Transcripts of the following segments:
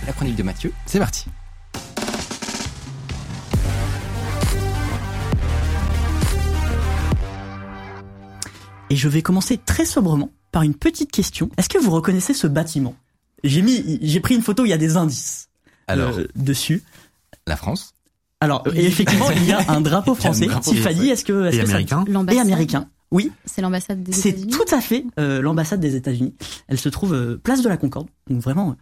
C'est la chronique de Mathieu. C'est parti. Et je vais commencer très sobrement par une petite question. Est-ce que vous reconnaissez ce bâtiment? J'ai mis, j'ai pris une photo. Il y a des indices Alors, euh, dessus. la France? Alors, et effectivement, il y a un drapeau a un français. drapeau Tiffany, est-ce que, est-ce Et que ça- américain? et L'ambassade. américain Oui, C'est l'ambassade des c'est États-Unis? tout à fait euh, l'ambassade des États-Unis. Elle se trouve euh, place de la Concorde, donc vraiment euh,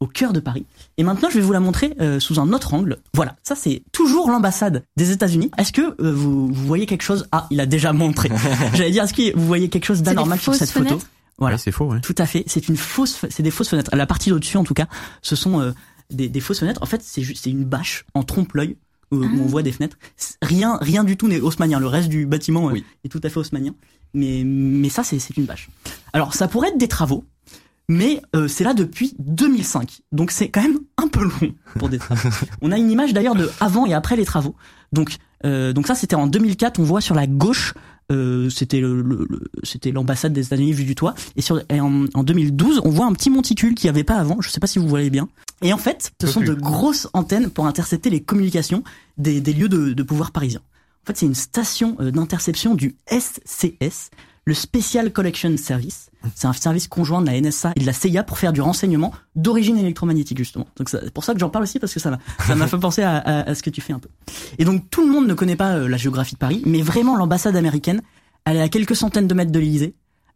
au cœur de Paris. Et maintenant, je vais vous la montrer euh, sous un autre angle. Voilà, ça c'est toujours l'ambassade des États-Unis. Est-ce que euh, vous, vous voyez quelque chose? Ah, il a déjà montré. J'allais dire, est-ce que vous voyez quelque chose d'anormal sur cette photo? Voilà. Ouais, c'est faux, ouais. Tout à fait. C'est une fausse, c'est des fausses fenêtres. La partie au-dessus, en tout cas, ce sont euh, des, des fausses fenêtres. En fait, c'est juste, c'est une bâche en trompe-l'œil où, où Ah. on voit des fenêtres. Rien, rien du tout n'est haussmannien. Le reste du bâtiment euh, Oui. est tout à fait haussmannien. Mais, mais ça, c'est, c'est une bâche. Alors, ça pourrait être des travaux, mais euh, c'est là depuis 2005. Donc, c'est quand même un peu long pour des travaux. on a une image d'ailleurs de avant et après les travaux. Donc, euh, donc ça, c'était en 2004. On voit sur la gauche euh, c'était le, le- le- c'était l'ambassade des États-Unis vue du toit. Et, sur, et en, en 2012, on voit un petit monticule qu'il n'y avait pas avant. Je sais pas si vous voyez bien. Et en fait, ce sont plus. de grosses antennes pour intercepter les communications des, des lieux de, de pouvoir parisiens. En fait, c'est une station euh, d'interception du SCS, le Special Collection Service. C'est un service conjoint de la NSA et de la CIA pour faire du renseignement d'origine électromagnétique justement. Donc c'est pour ça que j'en parle aussi parce que ça m'a ça m'a fait penser à, à- à ce que tu fais un peu. Et donc tout le monde ne connaît pas euh, la géographie de Paris, mais vraiment l'ambassade américaine, elle est à quelques centaines de mètres de l'Élysée,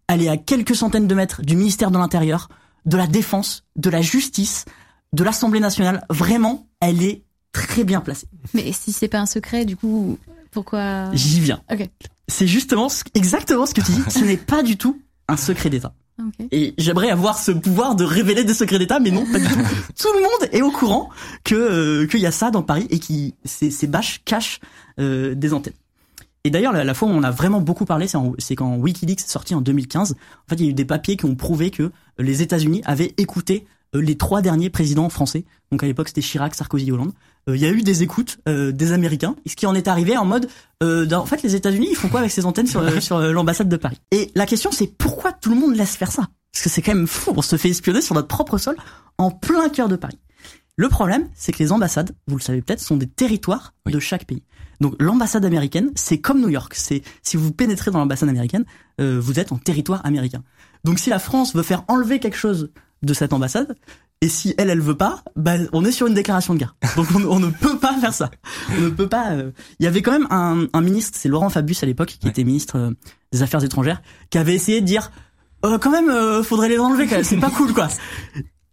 elle est à quelques centaines de mètres du ministère de l'Intérieur, de la Défense, de la Justice, de l'Assemblée nationale. Vraiment, elle est très bien placée. Mais si c'est pas un secret, du coup, pourquoi J'y viens. Ok. C'est justement ce- exactement ce que tu dis. Ce n'est pas du tout un secret d'État. Ah, ok. Et j'aimerais avoir ce pouvoir de révéler des secrets d'État, mais non, pas du tout. Tout le monde est au courant que euh, qu'il y a ça dans Paris et qui ces, ces bâches cachent euh, des antennes. Et d'ailleurs, la, la fois où on a vraiment beaucoup parlé, c'est en- c'est quand WikiLeaks est sorti en 2015. En fait, il y a eu des papiers qui ont prouvé que les États-Unis avaient écouté euh, les trois derniers présidents français. Donc à l'époque, c'était Chirac, Sarkozy, Hollande. Euh, Il y a eu des écoutes euh, des Américains, ce qui en est arrivé en mode, euh, dans- en fait, les États-Unis, ils font quoi avec ces antennes sur, sur l'ambassade de Paris? Et la question, c'est pourquoi tout le monde laisse faire ça? Parce que c'est quand même fou, on se fait espionner sur notre propre sol en plein cœur de Paris. Le problème, c'est que les ambassades, vous le savez peut-être, sont des territoires Oui. de chaque pays. Donc l'ambassade américaine, c'est comme New York. C'est si vous pénétrez dans l'ambassade américaine, euh, vous êtes en territoire américain. Donc si la France veut faire enlever quelque chose de cette ambassade, et si elle, elle veut pas, bah, on est sur une déclaration de guerre. Donc on, on ne peut pas faire ça. On ne peut pas. euh, Il y avait quand même un, un ministre, c'est Laurent Fabius à l'époque, qui Ouais. était ministre euh, des Affaires étrangères, qui avait essayé de dire, euh, quand même, euh, faudrait les enlever. quand même. C'est pas cool, quoi.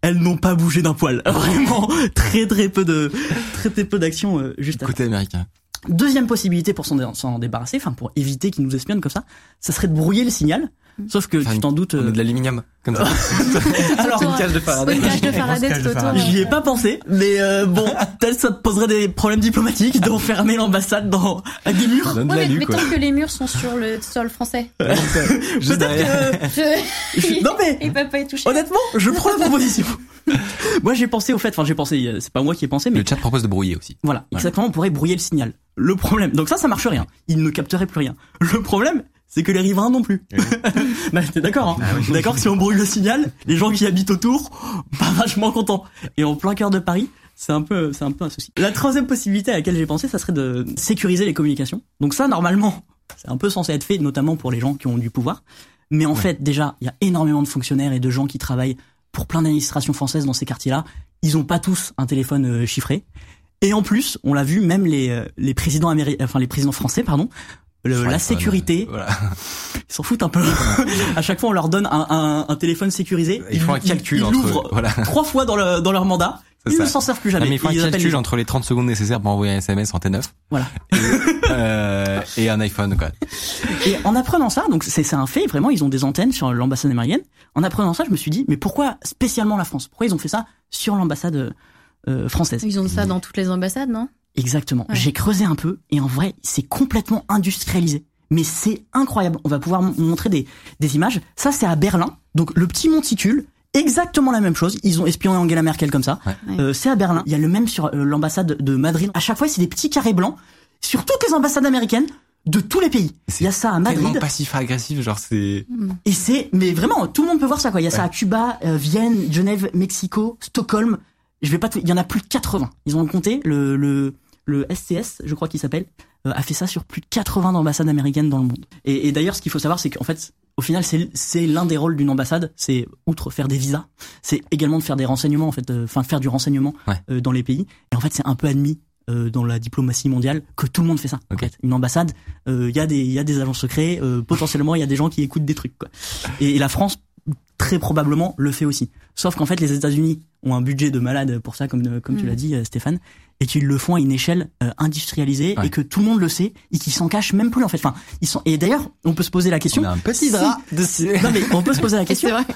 Elles n'ont pas bougé d'un poil. Vraiment, très très peu de très très peu d'action euh, juste après. Côté américain. Deuxième possibilité pour s'en s'en débarrasser, enfin pour éviter qu'ils nous espionnent comme ça, ça serait de brouiller le signal. Sauf que Enfin, tu t'en doutes. On euh, de l'aluminium, comme ça. alors, une cage de Faraday. Une cage de Faraday. J'y ai pas pensé, mais euh, bon, peut-être ça te poserait des problèmes diplomatiques d'enfermer l'ambassade dans avec des murs. Ouais, mais, l'alu, mais tant que les murs sont sur le sol français. Peut-être que je... je- non mais ils peuvent pas y toucher. honnêtement, je prends la proposition. moi j'ai pensé au fait, enfin j'ai pensé, euh, c'est pas moi qui ai pensé, mais Le chat propose de brouiller aussi. Voilà, exactement, on pourrait brouiller le signal. Le problème, donc ça, ça marche rien. Il ne capterait plus rien. Le problème, c'est que les riverains non plus. bah, t'es d'accord, hein Ah oui. D'accord, que si on brouille le signal, les gens qui habitent autour, pas vachement contents. Et en plein cœur de Paris, c'est un peu, c'est un peu un souci. La troisième possibilité à laquelle j'ai pensé, ça serait de sécuriser les communications. Donc ça, normalement, c'est un peu censé être fait, notamment pour les gens qui ont du pouvoir. Mais en fait, déjà, il y a énormément de fonctionnaires et de gens qui travaillent pour plein d'administrations françaises dans ces quartiers-là. Ils ont pas tous un téléphone euh, chiffré. Et en plus, on l'a vu, même les, euh, les présidents américains, enfin les présidents français, pardon, le- la sécurité, Voilà. ils s'en foutent un peu. à chaque fois, on leur donne un, un, un téléphone sécurisé. Ils font un calcul ils l'ouvrent Voilà. trois fois dans, le, dans leur mandat. Ils ça. ne s'en servent plus jamais. Non, mais il faut un Ils calcul les- entre les 30 secondes nécessaires pour envoyer un SMS en T9 Voilà. et, euh, et un iPhone, quoi. Et en apprenant ça, donc c'est c'est un fait, vraiment, ils ont des antennes sur l'ambassade américaine. En apprenant ça, je me suis dit, mais pourquoi spécialement la France? Pourquoi ils ont fait ça sur l'ambassade euh, française? Ils ont ça dans toutes les ambassades, non? Exactement. Ouais. J'ai creusé un peu et en vrai, c'est complètement industrialisé. Mais c'est incroyable. On va pouvoir montrer des, des images. Ça, c'est à Berlin. Donc le petit monticule, exactement la même chose. Ils ont espionné Angela Merkel comme ça. Ouais. Euh, c'est à Berlin. Il y a le même sur euh, l'ambassade de Madrid. À chaque fois, c'est des petits carrés blancs sur toutes les ambassades américaines de tous les pays. Il y a ça à Tellement Madrid. passif-agressif, genre c'est... Et c'est, mais vraiment, tout le monde peut voir ça, quoi. Il y a ça à Cuba, euh, Vienne, Genève, Mexico, Stockholm. Je vais pas tout, il y en a plus de 80. Ils ont compté, le, le, le STS, je crois qu'il s'appelle, euh, a fait ça sur plus de 80 ambassades américaines dans le monde. Et, et d'ailleurs, ce qu'il faut savoir, c'est qu'en fait, au final, c'est, c'est l'un des rôles d'une ambassade, c'est, outre faire des visas, c'est également de faire des renseignements, en fait, euh, enfin, faire du renseignement Ouais. euh, dans les pays. Et en fait, c'est un peu admis euh, dans la diplomatie mondiale que tout le monde fait ça. en Ok. fait. Une ambassade, euh, il y a des il y a des agents secrets, euh, potentiellement il y a des gens qui écoutent des trucs quoi. Et, et la France très probablement le fait aussi. Sauf qu'en fait les États-Unis ont un budget de malade pour ça comme comme tu Mm. l'as dit euh, Stéphane et qu'ils le font à une échelle euh, industrialisée Ouais. et que tout le monde le sait et qu'ils s'en cachent même plus en fait. Enfin, ils sont et d'ailleurs, on peut se poser la question On a un petit si- drap dessus. Non mais on peut se poser la question. vrai.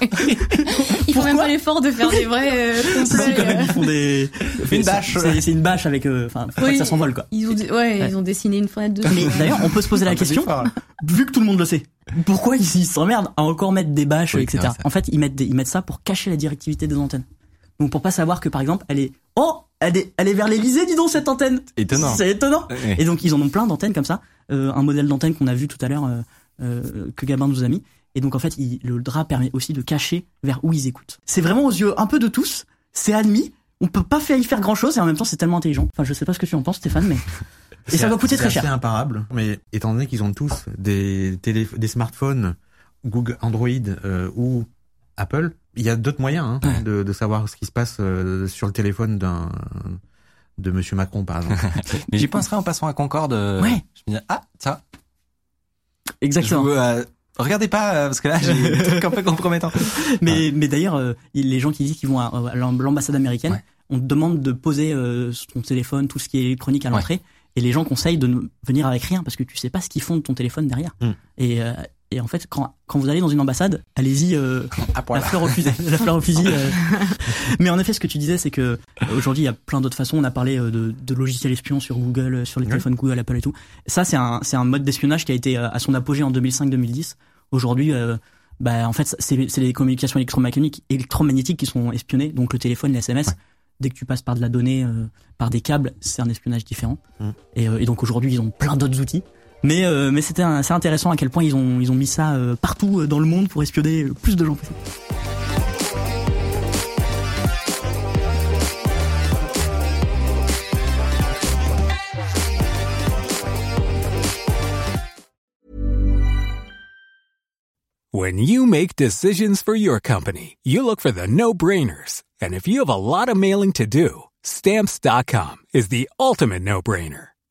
Ils font même Pourquoi pas l'effort de faire des vrais euh, Si, quand même, euh. ils font des Une bâche. C'est c'est une bâche avec euh, enfin pas Oui. ça s'envole quoi. Ils ont, ouais, Ouais. ils ont dessiné une fenêtre dessus. Mais d'ailleurs, on peut se poser la Un peu question, vu que tout le monde le sait, pourquoi ils s'emmerdent à encore mettre des bâches, Oui, etc. En fait, ils mettent, des- ils mettent ça pour cacher la directivité des antennes. Donc pour pas savoir que par exemple, elle est oh, elle est, elle est vers l'Elysée, dis donc cette antenne. Étonnant. C'est étonnant. Et donc ils en ont plein d'antennes comme ça. Euh, un modèle d'antenne qu'on a vu tout à l'heure euh, euh, que Gabin nous a mis. Et donc en fait, il- le drap permet aussi de cacher vers où ils écoutent. C'est vraiment aux yeux un peu de tous. C'est admis. On peut pas faire y faire grand chose et en même temps c'est tellement intelligent. Enfin, je sais pas ce que tu en penses, Stéphane, mais et ça doit coûter très C'est cher. imparable. Mais étant donné qu'ils ont tous des télé, des smartphones, Google, Android euh, ou Apple, il y a d'autres moyens hein, Ouais. de, de savoir ce qui se passe euh, sur le téléphone d'un de Monsieur Macron, par exemple. Mais j'y penserai en passant à Concorde. euh, Ouais. Je me dis, ah, ça. Exactement. Je euh, regardez pas, parce que là, j'ai des trucs un peu compromettants. Mais, mais d'ailleurs, euh, il- les gens qui disent qu'ils vont à, à l'ambassade américaine, Ouais. on te demande de poser ton téléphone, tout ce qui est électronique à Ouais. l'entrée, et les gens conseillent de ne venir avec rien parce que tu sais pas ce qu'ils font de ton téléphone derrière. Mm. Et, et en fait, quand, quand vous allez dans une ambassade, allez-y euh, la fleur au fusil. la fleur au fusil. euh. Mais en effet, ce que tu disais, c'est que euh, aujourd'hui, il y a plein d'autres façons. On a parlé de, de logiciels espions sur Google, sur les Oui. téléphones Google, Apple et tout. Ça, c'est un, c'est un mode d'espionnage qui a été à son apogée en 2005-2010. Aujourd'hui, euh, bah, en fait, c'est c'est les communications électromagnétiques, électromagnétiques qui sont espionnées. Donc le téléphone, les SMS. Ouais. Dès que tu passes par de la donnée, euh, par des câbles, c'est un espionnage différent. Mm. Et, euh, et donc aujourd'hui, ils ont plein d'autres outils. Mais, euh, mais c'était c'est intéressant à quel point ils ont, mis ça euh, partout euh, dans le monde pour espionner plus de gens possible. When you make decisions for your company, you look for the no-brainers. And if you have a lot of mailing to do, stamps.com is the ultimate no-brainer.